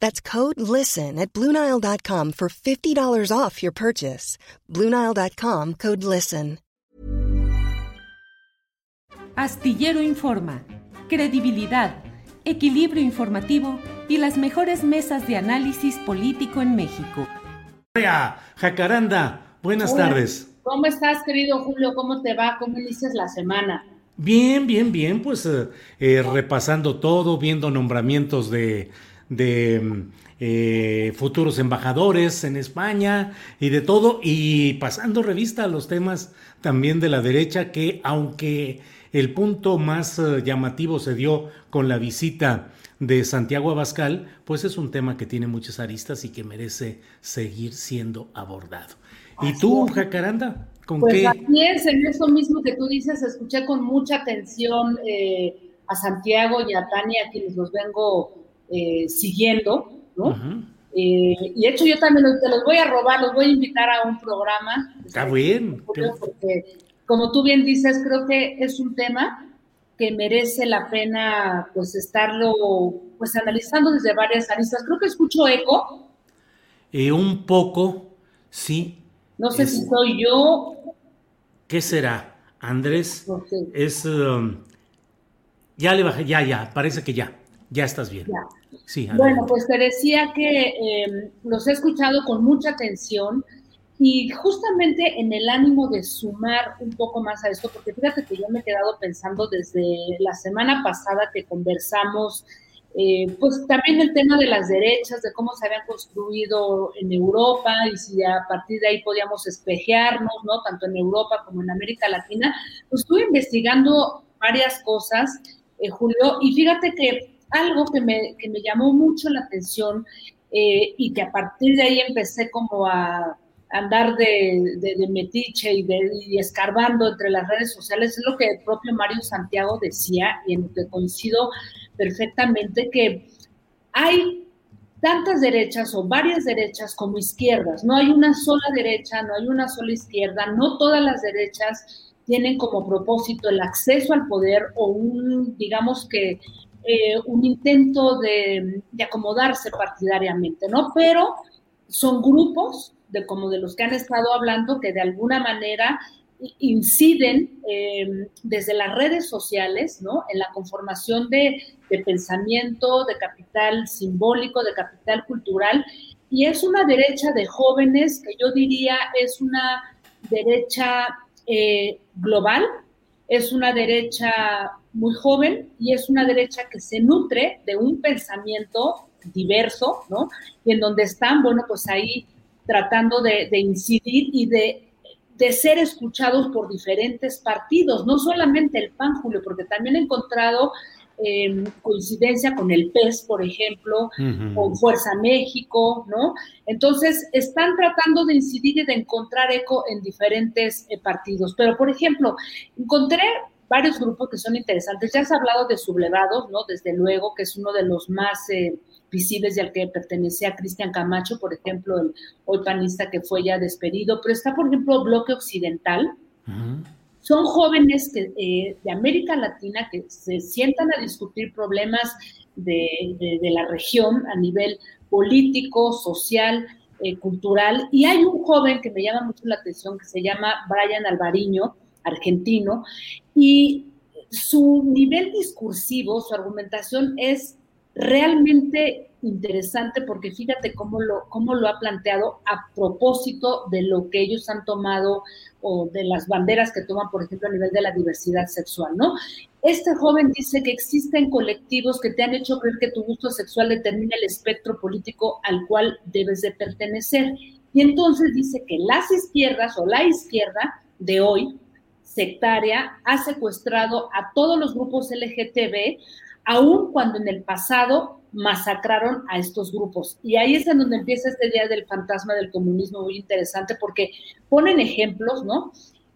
That's code LISTEN at Bluenile.com for $50 off your purchase. Bluenile.com code LISTEN. Astillero Informa, credibilidad, equilibrio informativo y las mejores mesas de análisis político en México. Jacaranda, buenas tardes. ¿Cómo estás, querido Julio? ¿Cómo te va? ¿Cómo inicias la semana? Bien, bien, bien, pues eh, eh, repasando todo, viendo nombramientos de, de eh, futuros embajadores en España y de todo, y pasando revista a los temas también de la derecha, que aunque el punto más llamativo se dio con la visita de Santiago Abascal, pues es un tema que tiene muchas aristas y que merece seguir siendo abordado. ¿Y tú, Jacaranda? ¿Con pues qué? Así es, en eso mismo que tú dices, escuché con mucha atención eh, a Santiago y a Tania, quienes los vengo eh, siguiendo, ¿no? Eh, y de hecho yo también te los voy a robar, los voy a invitar a un programa. Está bien. Porque, como tú bien dices, creo que es un tema que merece la pena pues estarlo pues analizando desde varias aristas. Creo que escucho eco. un poco, sí, no sé si soy yo. ¿Qué será? Andrés, es... Um, ya le bajé, ya, ya, parece que ya, ya estás bien. Sí, bueno, pues te decía que em, los he escuchado con mucha atención y justamente en el ánimo de sumar un poco más a esto, porque fíjate que yo me he quedado pensando desde la semana pasada que conversamos eh, pues también el tema de las derechas, de cómo se habían construido en Europa y si a partir de ahí podíamos espejearnos, ¿no? Tanto en Europa como en América Latina. Pues estuve investigando varias cosas, eh, Julio, y fíjate que algo que me, que me llamó mucho la atención eh, y que a partir de ahí empecé como a andar de, de, metiche y, de, y escarbando entre las redes sociales, es lo que el propio Mario Santiago decía y en lo que coincido perfectamente que hay tantas derechas o varias derechas como izquierdas. No hay una sola derecha, no hay una sola izquierda, no todas las derechas tienen como propósito el acceso al poder o un, digamos que, eh, un intento de, acomodarse partidariamente, ¿no? Pero son grupos de como de los que han estado hablando que de alguna manera inciden em, desde las redes sociales, ¿no? En la conformación de, pensamiento, de capital simbólico, de capital cultural, y es una derecha de jóvenes que yo diría es una derecha eh, global, es una derecha muy joven y es una derecha que se nutre de un pensamiento diverso, ¿no? Y en donde están, bueno, pues ahí tratando de incidir y de de ser escuchados por diferentes partidos, no solamente el PAN, Julio, porque también he encontrado em, coincidencia con el PES, por ejemplo, con Fuerza México, ¿no? Entonces, están tratando de incidir y de encontrar eco en diferentes eh, partidos. Pero, por ejemplo, encontré varios grupos que son interesantes. Ya has hablado de sublevados, ¿no? Desde luego, que es uno de los más eh, visibles y al que pertenecía Cristian Camacho, por ejemplo, el hoy panista que fue ya despedido, pero está, por ejemplo, Bloque Occidental. Son jóvenes que, eh, de América Latina que se sientan a discutir problemas de, la región a nivel político, social, eh, cultural. Y hay un joven que me llama mucho la atención que se llama Brian Alvariño, argentino, y su nivel discursivo, su argumentación es realmente interesante porque fíjate cómo lo, cómo lo ha planteado a propósito de lo que ellos han tomado o de las banderas que toman, por ejemplo, a nivel de la diversidad sexual, ¿no? Este joven dice que existen colectivos que te han hecho creer que tu gusto sexual determina el espectro político al cual debes de pertenecer. Y entonces dice que las izquierdas o la izquierda de hoy, sectaria, ha secuestrado a todos los grupos LGTB, aun cuando en el pasado masacraron a estos grupos. Y ahí es en donde empieza este día del fantasma del comunismo muy interesante porque ponen ejemplos, ¿no?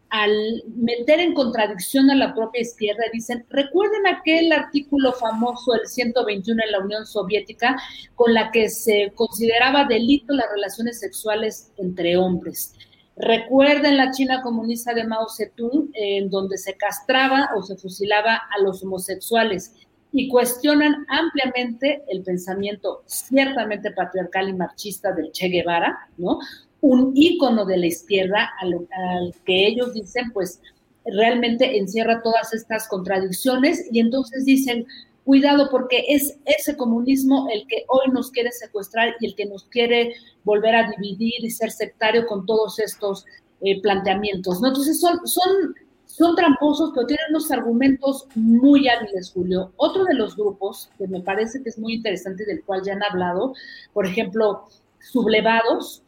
Al meter en contradicción a la propia izquierda, dicen, recuerden aquel artículo famoso, el 121 en la Unión Soviética, con la que se consideraba delito las relaciones sexuales entre hombres. Recuerden la China comunista de Mao Zedong, en donde se castraba o se fusilaba a los homosexuales y cuestionan ampliamente el pensamiento ciertamente patriarcal y marxista del Che Guevara, ¿no? Un ícono de la izquierda al, que ellos dicen, pues realmente encierra todas estas contradicciones y entonces dicen, cuidado porque es ese comunismo el que hoy nos quiere secuestrar y el que nos quiere volver a dividir y ser sectario con todos estos eh, planteamientos. Entonces son, son son tramposos, pero tienen unos argumentos muy hábiles, Julio. Otro de los grupos que me parece que es muy interesante y del cual ya han hablado, por ejemplo, sublevados,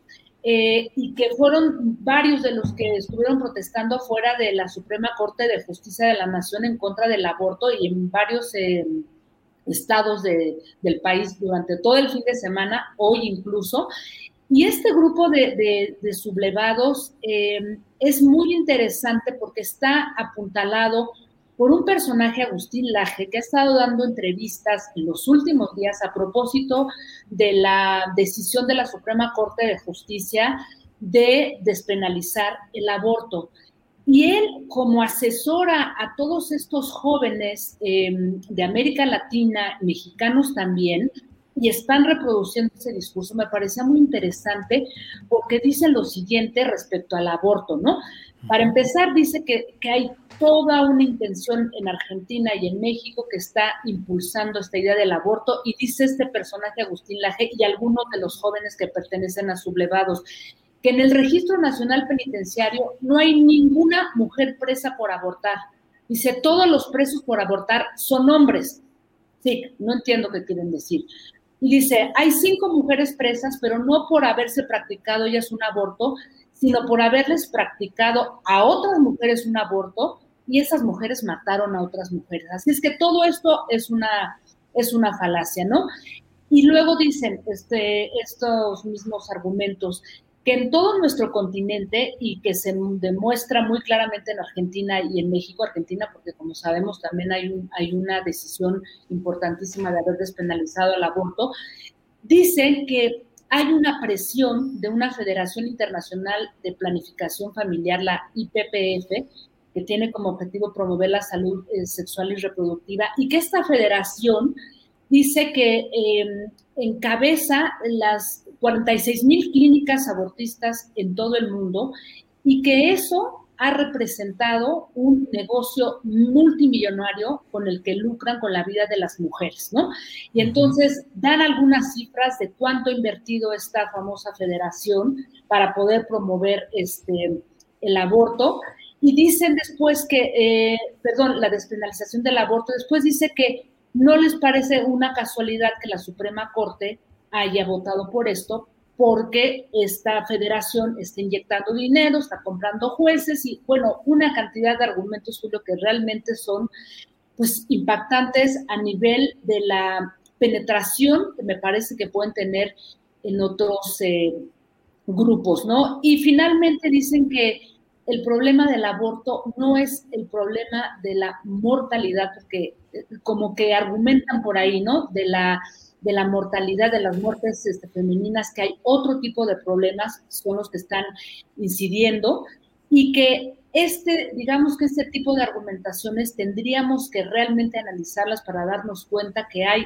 eh, y que fueron varios de los que estuvieron protestando fuera de la Suprema Corte de Justicia de la Nación en contra del aborto y en varios eh, estados del país durante todo el fin de semana, hoy incluso. Y este grupo de, sublevados eh, es muy interesante porque está apuntalado por un personaje, Agustín Laje, que ha estado dando entrevistas en los últimos días a propósito de la decisión de la Suprema Corte de Justicia de despenalizar el aborto. Y él, como asesora a todos estos jóvenes eh, de América Latina, mexicanos también, y están reproduciendo ese discurso, me parecía muy interesante porque dice lo siguiente respecto al aborto, ¿no? Para empezar, dice que, que, hay toda una intención en Argentina y en México que está impulsando esta idea del aborto y dice este personaje Agustín Laje y algunos de los jóvenes que pertenecen a sublevados que en el registro nacional penitenciario no hay ninguna mujer presa por abortar. Dice, todos los presos por abortar son hombres. Sí, no entiendo qué quieren decir. Y dice, hay cinco mujeres presas, pero no por haberse practicado ellas un aborto, sino por haberles practicado a otras mujeres un aborto y esas mujeres mataron a otras mujeres. Así es que todo esto es una, es una falacia, ¿no? Y luego dicen este, estos mismos argumentos, que en todo nuestro continente y que se demuestra muy claramente en Argentina y en México, Argentina, porque como sabemos también hay, un, hay una decisión importantísima de haber despenalizado el aborto, dicen que hay una presión de una Federación Internacional de Planificación Familiar, la IPPF, que tiene como objetivo promover la salud eh, sexual y reproductiva, y que esta federación dice que eh, encabeza las 46 mil clínicas abortistas en todo el mundo y que eso ha representado un negocio multimillonario con el que lucran con la vida de las mujeres, ¿no? Y entonces dan algunas cifras de cuánto ha invertido esta famosa federación para poder promover este, el aborto. Y dicen después que, eh, perdón, la despenalización del aborto, después dice que no les parece una casualidad que la Suprema Corte haya votado por esto, porque esta federación está inyectando dinero, está comprando jueces y, bueno, una cantidad de argumentos, Julio, que realmente son, pues, impactantes a nivel de la penetración que me parece que pueden tener en otros eh, grupos, ¿no? Y finalmente dicen que el problema del aborto no es el problema de la mortalidad, porque eh, como que argumentan por ahí, ¿no? De la de la mortalidad de las muertes este, femeninas, que hay otro tipo de problemas, son los que están incidiendo, y que este, digamos que este tipo de argumentaciones tendríamos que realmente analizarlas para darnos cuenta que hay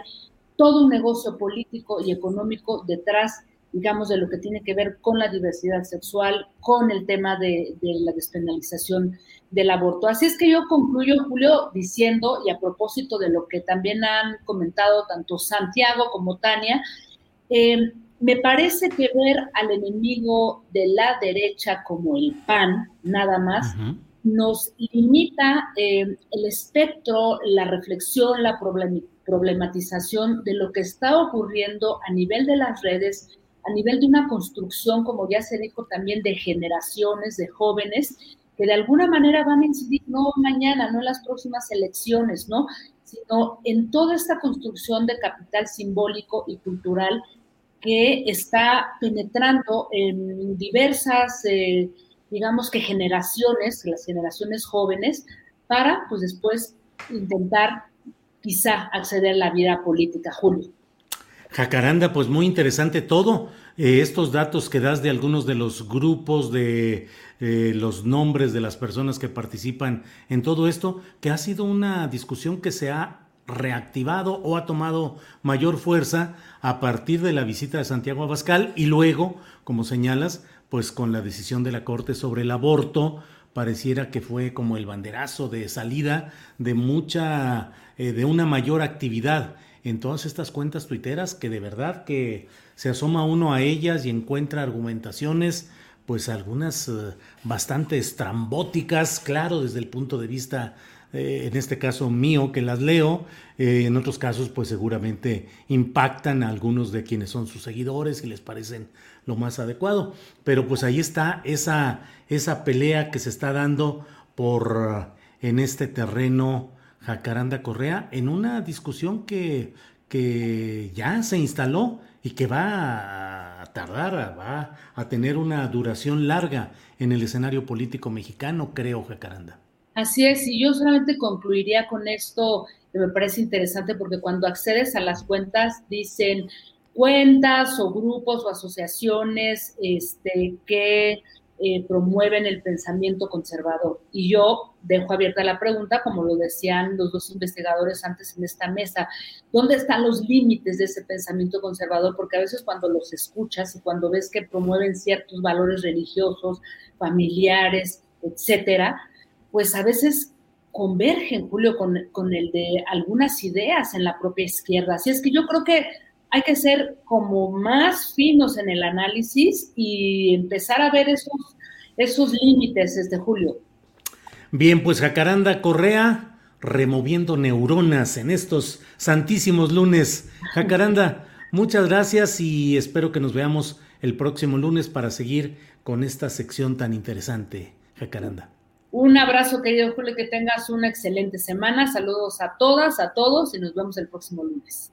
todo un negocio político y económico detrás digamos, de lo que tiene que ver con la diversidad sexual, con el tema de, la despenalización del aborto. Así es que yo concluyo, Julio, diciendo, y a propósito de lo que también han comentado tanto Santiago como Tania, eh, me parece que ver al enemigo de la derecha como el PAN, nada más, nos limita eh, el espectro, la reflexión, la problematización de lo que está ocurriendo a nivel de las redes, a nivel de una construcción, como ya se dijo también, de generaciones, de jóvenes, que de alguna manera van a incidir no mañana, no en las próximas elecciones, ¿no? sino en toda esta construcción de capital simbólico y cultural que está penetrando en diversas, eh, digamos que generaciones, las generaciones jóvenes, para pues después intentar quizá acceder a la vida política, Julio. Jacaranda, pues muy interesante todo. Eh, estos datos que das de algunos de los grupos, de eh, los nombres de las personas que participan en todo esto, que ha sido una discusión que se ha reactivado o ha tomado mayor fuerza a partir de la visita de Santiago Abascal y luego, como señalas, pues con la decisión de la Corte sobre el aborto, pareciera que fue como el banderazo de salida de mucha, eh, de una mayor actividad en todas estas cuentas tuiteras que de verdad que se asoma uno a ellas y encuentra argumentaciones pues algunas eh, bastante estrambóticas, claro, desde el punto de vista eh, en este caso mío, que las leo, eh, en otros casos pues seguramente impactan a algunos de quienes son sus seguidores y les parecen lo más adecuado. Pero pues ahí está esa, esa pelea que se está dando por en este terreno Jacaranda Correa en una discusión que, que ya se instaló y que va a tardar, va a tener una duración larga en el escenario político mexicano, creo, Jacaranda. Así es, y yo solamente concluiría con esto que me parece interesante porque cuando accedes a las cuentas dicen cuentas o grupos o asociaciones este, que eh, promueven el pensamiento conservador. Y yo dejo abierta la pregunta, como lo decían los dos investigadores antes en esta mesa, ¿dónde están los límites de ese pensamiento conservador? Porque a veces cuando los escuchas y cuando ves que promueven ciertos valores religiosos, familiares, etcétera, pues a veces convergen, Julio, con, el de algunas ideas en la propia izquierda. Así es que yo creo que hay que ser como más finos en el análisis y empezar a ver esos, esos límites, este Julio. Bien, pues Jacaranda Correa, removiendo neuronas en estos santísimos lunes. Jacaranda, muchas gracias y espero que nos veamos el próximo lunes para seguir con esta sección tan interesante. Jacaranda. Un abrazo, querido Julio, que tengas una excelente semana. Saludos a todas, a todos y nos vemos el próximo lunes.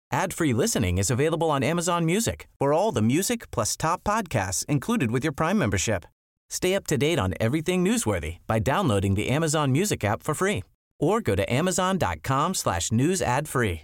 Ad-free listening is available on Amazon Music. For all the music plus top podcasts included with your Prime membership. Stay up to date on everything newsworthy by downloading the Amazon Music app for free or go to amazon.com slash news ad free.